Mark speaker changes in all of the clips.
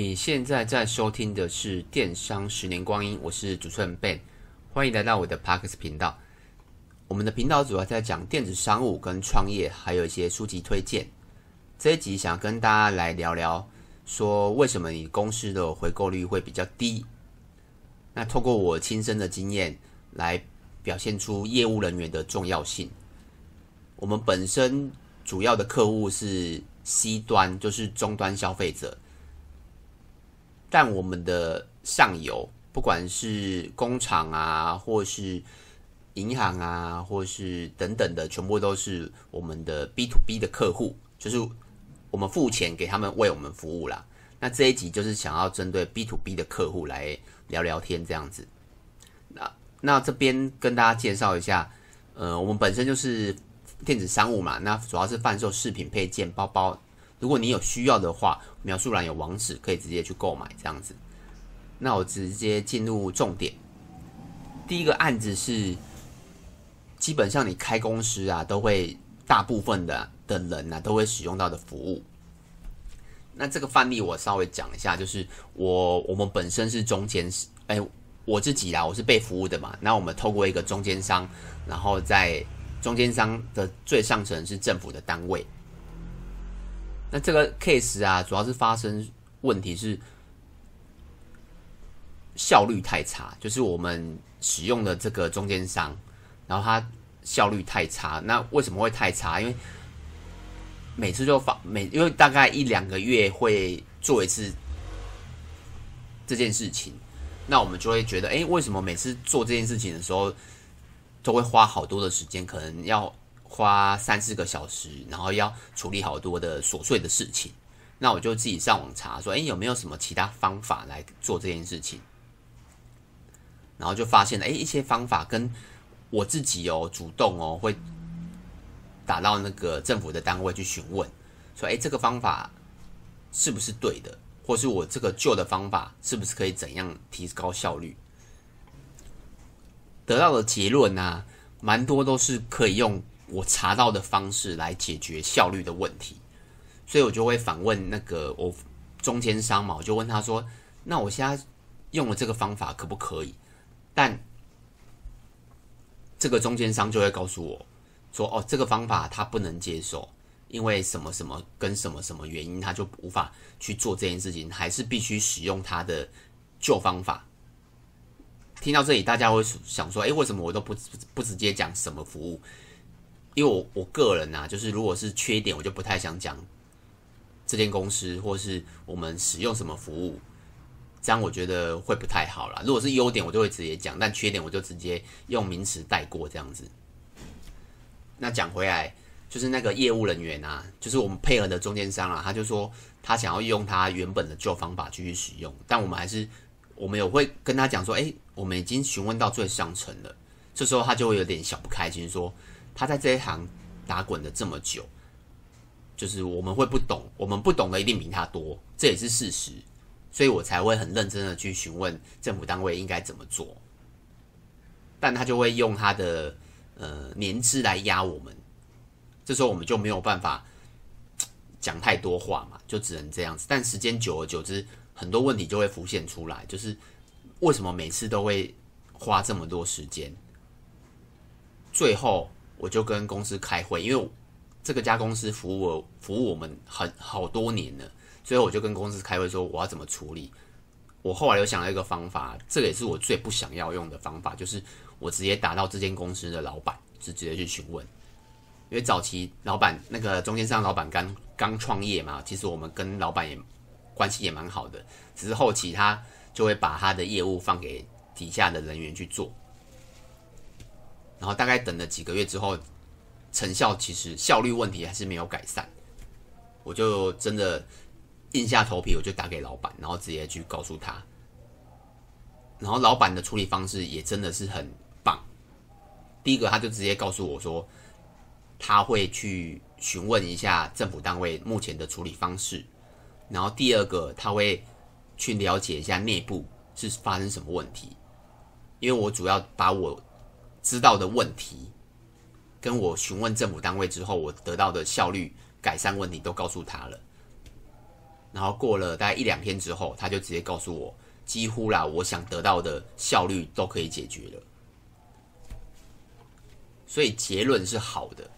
Speaker 1: 你现在在收听的是《电商十年光阴》，我是主持人 Ben，欢迎来到我的 Parkus 频道。我们的频道主要在讲电子商务跟创业，还有一些书籍推荐。这一集想跟大家来聊聊，说为什么你公司的回购率会比较低？那透过我亲身的经验来表现出业务人员的重要性。我们本身主要的客户是 C 端，就是终端消费者。但我们的上游，不管是工厂啊，或是银行啊，或是等等的，全部都是我们的 B to B 的客户，就是我们付钱给他们为我们服务啦。那这一集就是想要针对 B to B 的客户来聊聊天，这样子。那那这边跟大家介绍一下，呃，我们本身就是电子商务嘛，那主要是贩售饰品、配件、包包。如果你有需要的话，描述栏有网址，可以直接去购买这样子。那我直接进入重点。第一个案子是，基本上你开公司啊，都会大部分的的人啊，都会使用到的服务。那这个范例我稍微讲一下，就是我我们本身是中间，哎，我自己啦，我是被服务的嘛。那我们透过一个中间商，然后在中间商的最上层是政府的单位。那这个 case 啊，主要是发生问题是效率太差，就是我们使用的这个中间商，然后它效率太差。那为什么会太差？因为每次就发每，因为大概一两个月会做一次这件事情，那我们就会觉得，哎，为什么每次做这件事情的时候都会花好多的时间？可能要。花三四个小时，然后要处理好多的琐碎的事情，那我就自己上网查，说，诶，有没有什么其他方法来做这件事情？然后就发现了，诶，一些方法跟我自己哦，主动哦，会打到那个政府的单位去询问，说，诶，这个方法是不是对的？或是我这个旧的方法是不是可以怎样提高效率？得到的结论呢，蛮多都是可以用。我查到的方式来解决效率的问题，所以我就会反问那个我中间商嘛，我就问他说：“那我现在用了这个方法可不可以？”但这个中间商就会告诉我说：“哦，这个方法他不能接受，因为什么什么跟什么什么原因，他就无法去做这件事情，还是必须使用他的旧方法。”听到这里，大家会想说：“诶，为什么我都不不直接讲什么服务？”因为我我个人啊，就是如果是缺点，我就不太想讲这间公司或是我们使用什么服务，这样我觉得会不太好啦。如果是优点，我就会直接讲，但缺点我就直接用名词带过这样子。那讲回来，就是那个业务人员啊，就是我们配合的中间商啊，他就说他想要用他原本的旧方法继续使用，但我们还是我们有会跟他讲说，哎，我们已经询问到最上层了。这时候他就会有点小不开心，说。他在这一行打滚了这么久，就是我们会不懂，我们不懂的一定比他多，这也是事实，所以我才会很认真的去询问政府单位应该怎么做，但他就会用他的呃年资来压我们，这时候我们就没有办法讲太多话嘛，就只能这样子。但时间久而久之，很多问题就会浮现出来，就是为什么每次都会花这么多时间，最后。我就跟公司开会，因为这个家公司服务我服务我们很好多年了，所以我就跟公司开会说我要怎么处理。我后来又想了一个方法，这个也是我最不想要用的方法，就是我直接打到这间公司的老板，是直接去询问。因为早期老板那个中间商老板刚刚创业嘛，其实我们跟老板也关系也蛮好的，只是后期他就会把他的业务放给底下的人员去做。然后大概等了几个月之后，成效其实效率问题还是没有改善，我就真的硬下头皮，我就打给老板，然后直接去告诉他。然后老板的处理方式也真的是很棒。第一个，他就直接告诉我说，他会去询问一下政府单位目前的处理方式。然后第二个，他会去了解一下内部是发生什么问题，因为我主要把我。知道的问题，跟我询问政府单位之后，我得到的效率改善问题都告诉他了。然后过了大概一两天之后，他就直接告诉我，几乎啦，我想得到的效率都可以解决了。所以结论是好的，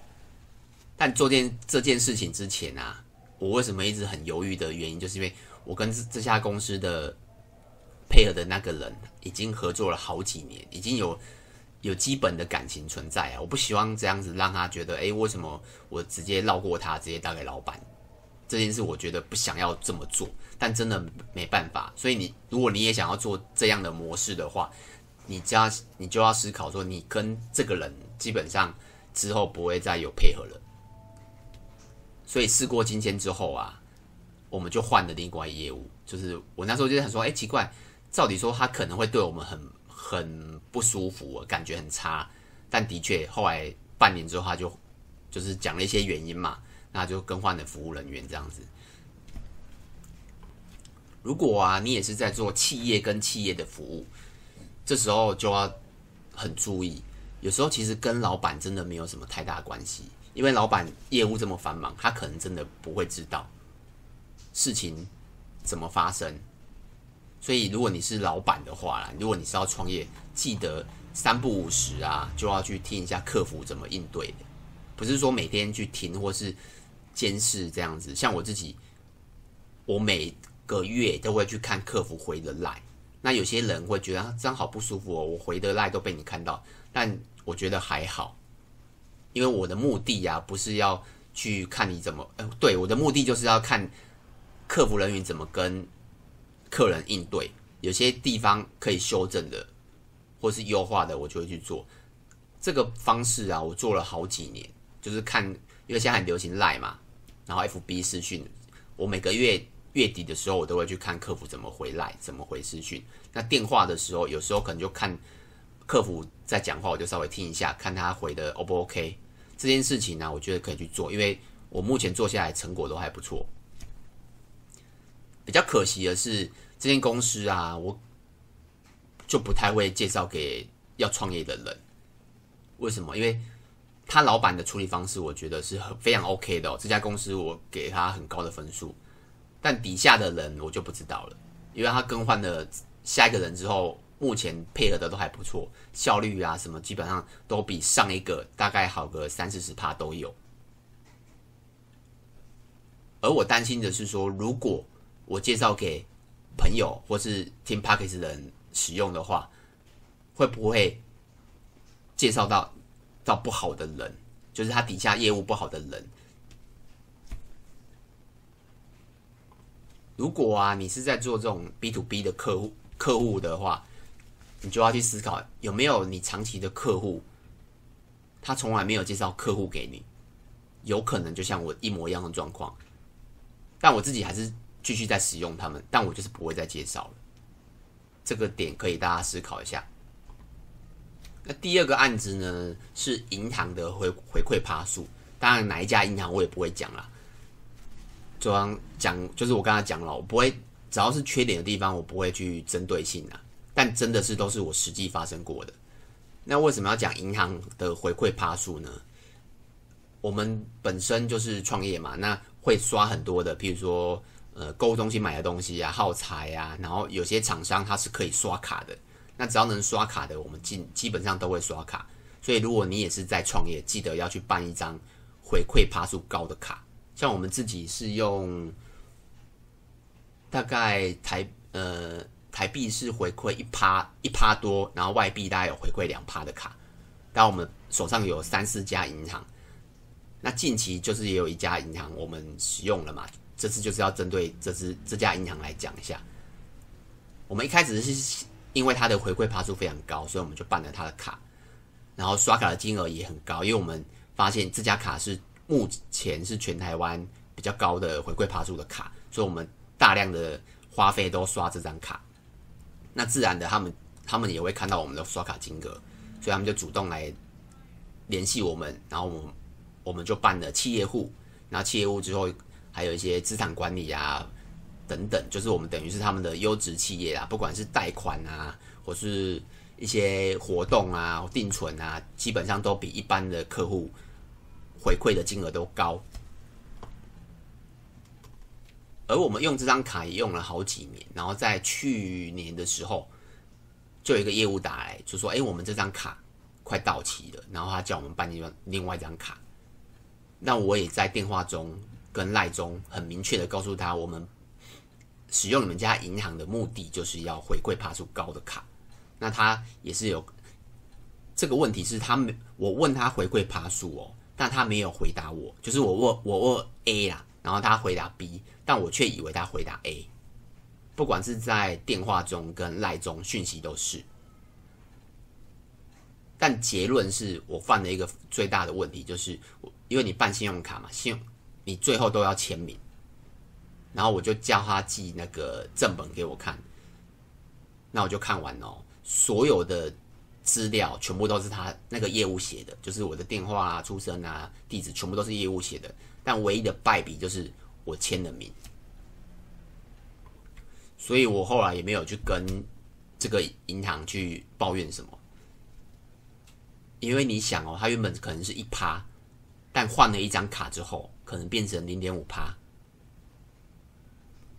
Speaker 1: 但做件这件事情之前啊，我为什么一直很犹豫的原因，就是因为我跟这这家公司的配合的那个人已经合作了好几年，已经有有基本的感情存在啊，我不希望这样子让他觉得，哎，为什么我直接绕过他，直接打给老板？这件事我觉得不想要这么做，但真的没办法。所以你如果你也想要做这样的模式的话，你就要你就要思考说，你跟这个人基本上之后不会再有配合了。所以事过境迁之后啊，我们就换了另外业务。就是我那时候就想说，哎，奇怪，照理说他可能会对我们很很不舒服，感觉很差。但的确后来半年之后，他就就是讲了一些原因嘛。那就更换了服务人员这样子。如果啊，你也是在做企业跟企业的服务，这时候就要很注意。有时候其实跟老板真的没有什么太大关系，因为老板业务这么繁忙，他可能真的不会知道事情怎么发生。所以如果你是老板的话啦，如果你是要创业，记得三不五时啊，就要去听一下客服怎么应对的，不是说每天去听或是。监视这样子，像我自己，我每个月都会去看客服回的赖。那有些人会觉得这样好不舒服哦，我回的赖都被你看到。但我觉得还好，因为我的目的呀，不是要去看你怎么，呃，对，我的目的就是要看客服人员怎么跟客人应对。有些地方可以修正的，或是优化的，我就会去做。这个方式啊，我做了好几年，就是看，因为现在很流行赖嘛。然后 FB 视讯，我每个月月底的时候，我都会去看客服怎么回来，怎么回视讯。那电话的时候，有时候可能就看客服在讲话，我就稍微听一下，看他回的 O 不 OK。这件事情呢、我觉得可以去做，因为我目前做下来成果都还不错。比较可惜的是，这间公司啊，我就不太会介绍给要创业的人。为什么？因为他老板的处理方式，我觉得是很非常 OK 的哦。这家公司我给他很高的分数，但底下的人我就不知道了，因为他更换了下一个人之后，目前配合的都还不错，效率啊什么基本上都比上一个大概好个三四十趴都有。而我担心的是说，如果我介绍给朋友或是听 Podcast 的人使用的话，会不会介绍到？到不好的人，就是他底下业务不好的人。如果啊，你是在做这种 B to B 的客户客户的话，你就要去思考有没有你长期的客户，他从来没有介绍客户给你，有可能就像我一模一样的状况。但我自己还是继续在使用他们，但我就是不会再介绍了。这个点可以大家思考一下。那第二个案子呢，是银行的回回馈趴数，当然哪一家银行我也不会讲啦。就刚讲，就是我刚才讲了，我不会只要是缺点的地方，我不会去针对性的。但真的是都是我实际发生过的。那为什么要讲银行的回馈趴数呢？我们本身就是创业嘛，那会刷很多的，譬如说呃购物中心买的东西啊、耗材啊，然后有些厂商它是可以刷卡的。那只要能刷卡的，我们基基本上都会刷卡。所以如果你也是在创业，记得要去办一张回馈趴数高的卡。像我们自己是用大概台呃台币是回馈一趴一趴多，然后外币大概有回馈两趴的卡。但我们手上有三四家银行，那近期就是也有一家银行我们使用了嘛。这次就是要针对这支这家银行来讲一下。我们一开始是。因为它的回馈爬数非常高，所以我们就办了它的卡，然后刷卡的金额也很高。因为我们发现这家卡是目前是全台湾比较高的回馈爬数的卡，所以我们大量的花费都刷这张卡。那自然的，他们他们也会看到我们的刷卡金额，所以他们就主动来联系我们，然后我们我们就办了企业户，然后企业户之后还有一些资产管理啊。等等，就是我们等于是他们的优质企业啊，不管是贷款啊，或是一些活动啊、定存啊，基本上都比一般的客户回馈的金额都高。而我们用这张卡也用了好几年，然后在去年的时候，就有一个业务打来，就说：“哎，我们这张卡快到期了。”然后他叫我们办另外另外一张卡。那我也在电话中跟赖中很明确的告诉他，我们使用你们家银行的目的就是要回馈爬数高的卡。那他也是有这个问题，是他没我问他回馈爬数哦，但他没有回答我，就是我问我问 A 啦，然后他回答 B。但我却以为他回答 A，不管是在电话中跟赖中讯息都是。但结论是我犯了一个最大的问题，就是因为你办信用卡嘛，信用你最后都要签名，然后我就叫他寄那个正本给我看，那我就看完哦，所有的资料全部都是他那个业务写的，就是我的电话啊、出生啊、地址全部都是业务写的，但唯一的败笔就是我签了名。所以我后来也没有去跟这个银行去抱怨什么，因为你想哦，他原本可能是一趴，但换了一张卡之后，可能变成零点五趴，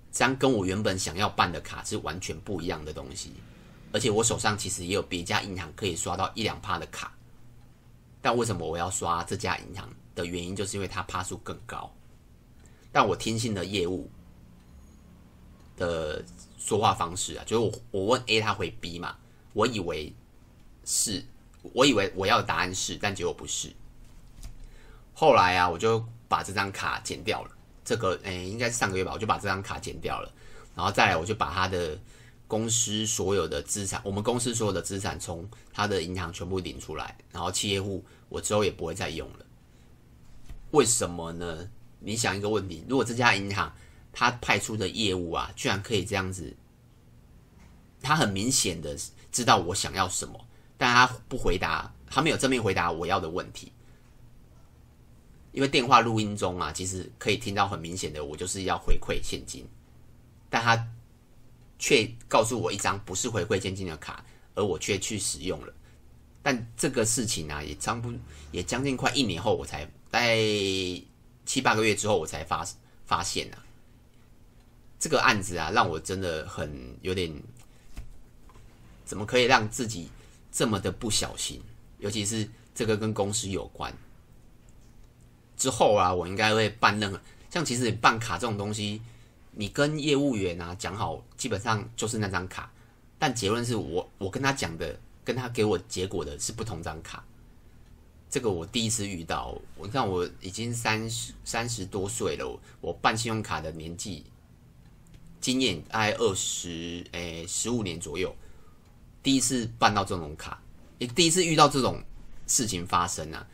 Speaker 1: 这样跟我原本想要办的卡是完全不一样的东西。而且我手上其实也有别家银行可以刷到一两趴的卡，但为什么我要刷这家银行的原因，就是因为它趴数更高。但我听信的业务。的说话方式啊，就是我我问 A，他回 B 嘛，我以为是，我以为我要的答案是，但结果不是。后来啊，我就把这张卡剪掉了。这个诶、应该是上个月吧，我就把这张卡剪掉了。然后再来，我就把他的公司所有的资产，我们公司所有的资产从他的银行全部领出来。然后企业户我之后也不会再用了。为什么呢？你想一个问题，如果这家银行。他派出的业务啊，居然可以这样子。他很明显的知道我想要什么，但他不回答，他没有正面回答我要的问题。因为电话录音中啊，其实可以听到很明显的，我就是要回馈现金，但他却告诉我一张不是回馈现金的卡，而我却去使用了。但这个事情啊，也差不也将近快一年后，我才在七八个月之后，我才发发现啊。这个案子啊，让我真的很有点，怎么可以让自己这么的不小心？尤其是这个跟公司有关。之后啊，我应该会办任何像其实你办卡这种东西，你跟业务员啊讲好，基本上就是那张卡，但结论是我我跟他讲的，跟他给我结果的是不同张卡。这个我第一次遇到，我看我已经三十三十多岁了，我办信用卡的年纪。经验大概二十诶十五年左右，第一次办到这种卡，也第一次遇到这种事情发生啊。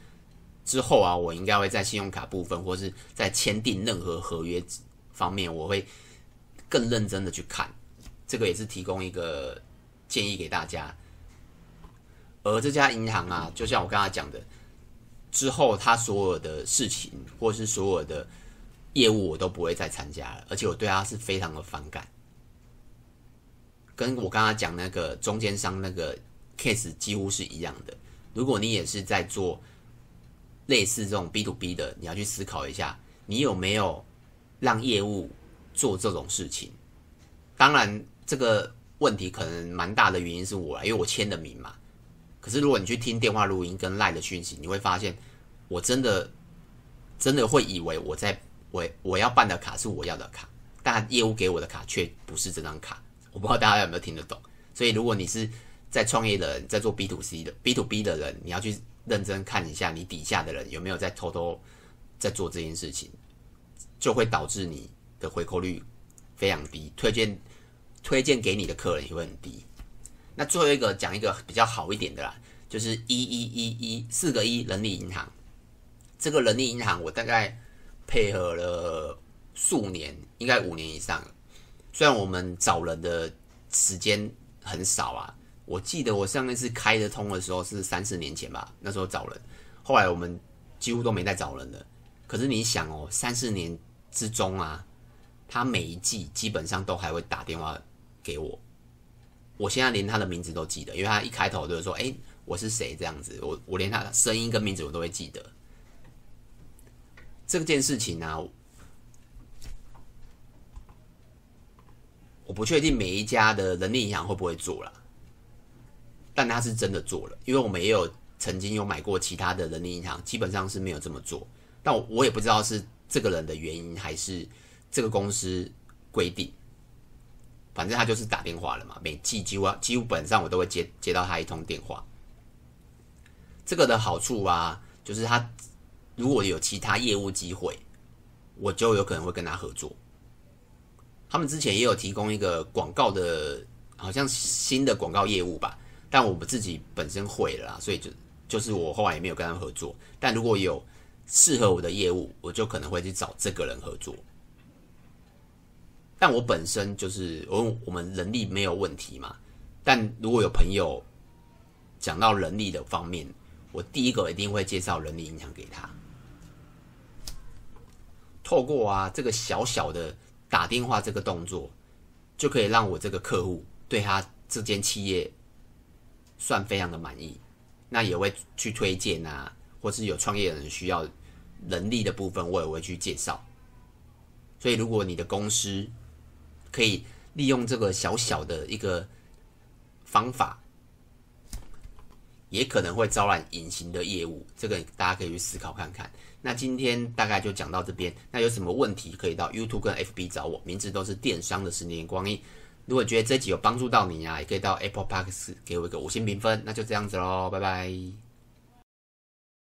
Speaker 1: 之后啊，我应该会在信用卡部分，或是在签订任何合约方面，我会更认真的去看。这个也是提供一个建议给大家。而这家银行啊，就像我刚才讲的，之后他所有的事情，或是所有的。业务我都不会再参加了，而且我对他是非常的反感，跟我刚刚讲那个中间商那个 case 几乎是一样的。如果你也是在做类似这种 B to B 的，你要去思考一下，你有没有让业务做这种事情？当然，这个问题可能蛮大的原因是我，因为我签的名嘛。可是如果你去听电话录音跟赖的讯息，你会发现，我真的真的会以为我在。我我要办的卡是我要的卡，但业务给我的卡却不是这张卡。我不知道大家有没有听得懂。所以，如果你是在创业的人，在做 B to C 的 B to B 的人，你要去认真看一下你底下的人有没有在偷偷在做这件事情，就会导致你的回扣率非常低，推荐推荐给你的客人也会很低。那最后一个讲一个比较好一点的啦，就是一一一一四个一人力银行。这个人力银行我大概。配合了数年，应该五年以上。虽然我们找人的时间很少啊，我记得我上一次开得通的时候是三四年前吧，那时候找人，后来我们几乎都没再找人了。可是你想哦，三四年之中啊，他每一季基本上都还会打电话给我，我现在连他的名字都记得，因为他一开头就是说：“哎，我是谁？”这样子，我我连他的声音跟名字我都会记得。这件事情呢、我不确定每一家的人力银行会不会做了，但他是真的做了，因为我们也有曾经有买过其他的人力银行，基本上是没有这么做。但我也不知道是这个人的原因，还是这个公司规定。反正他就是打电话了嘛，每季几乎基本上我都会接接到他一通电话。这个的好处啊，就是他如果有其他业务机会，我就有可能会跟他合作。他们之前也有提供一个广告的，好像新的广告业务吧，但我们自己本身会了啦，所以就就是我后来也没有跟他合作。但如果有适合我的业务，我就可能会去找这个人合作。但我本身就是我我们人力没有问题嘛，但如果有朋友讲到人力的方面，我第一个一定会介绍人力银行给他。透过啊这个小小的。打电话这个动作，就可以让我这个客户对他这间企业算非常的满意，那也会去推荐啊，或是有创业人需要人力的部分，我也会去介绍。所以，如果你的公司可以利用这个小小的一个方法，也可能会招揽隐形的业务，这个大家可以去思考看看。那今天大概就讲到这边。那有什么问题可以到 YouTube 跟 FB 找我，名字都是电商的十年光阴。如果觉得这集有帮助到你啊，也可以到 Apple Parks 给我一个五星评分。那就这样子喽，拜拜。